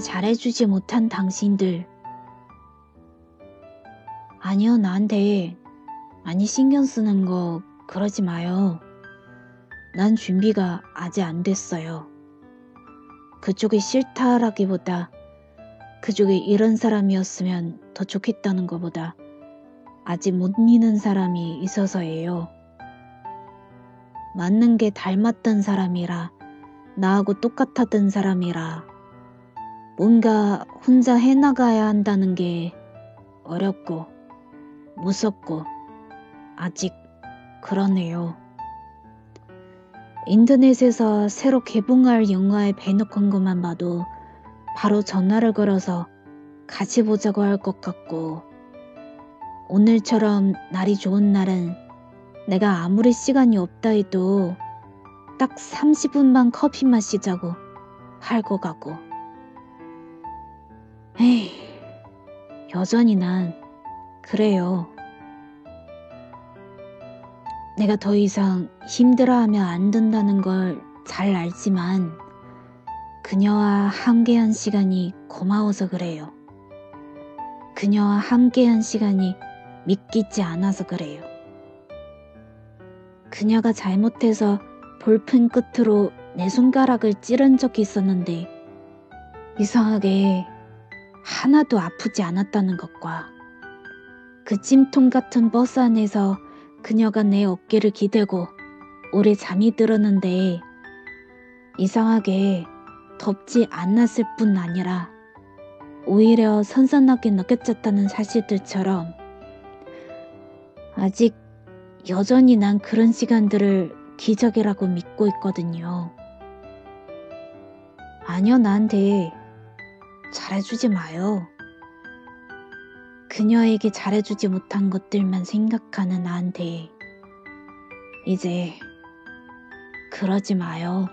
잘해주지 못한 당신들. 아니요, 나한테 많이 신경 쓰는 거 그러지 마요. 난 준비가 아직 안 됐어요. 그쪽이 싫다라기보다 그쪽이 이런 사람이었으면 더 좋겠다는 것보다 아직 못 믿는 사람이 있어서예요. 맞는 게 닮았던 사람이라 나하고 똑같았던 사람이라 뭔가 혼자 해나가야 한다는 게 어렵고 무섭고 아직 그러네요. 인터넷에서 새로 개봉할 영화의 배너 광고만 봐도 바로 전화를 걸어서 같이 보자고 할 것 같고 오늘처럼 날이 좋은 날은 내가 아무리 시간이 없다 해도 딱 30분만 커피 마시자고 할 것 같고 에이 여전히 난 그래요. 내가 더 이상 힘들어하면 안 된다는 걸 잘 알지만 그녀와 함께한 시간이 고마워서 그래요. 그녀와 함께한 시간이 믿기지 않아서 그래요. 그녀가 잘못해서 볼펜 끝으로 내 손가락을 찌른 적이 있었는데 이상하게 하나도 아프지 않았다는 것과 그 찜통 같은 버스 안에서 그녀가 내 어깨를 기대고 오래 잠이 들었는데 이상하게 덥지 않았을 뿐 아니라 오히려 선선하게 느껴졌다는 사실들처럼 아직 여전히 난 그런 시간들을 기적이라고 믿고 있거든요. 아니요, 나한테 잘해주지 마요. 그녀에게 잘해주지 못한 것들만 생각하는 나한테 이제 그러지 마요.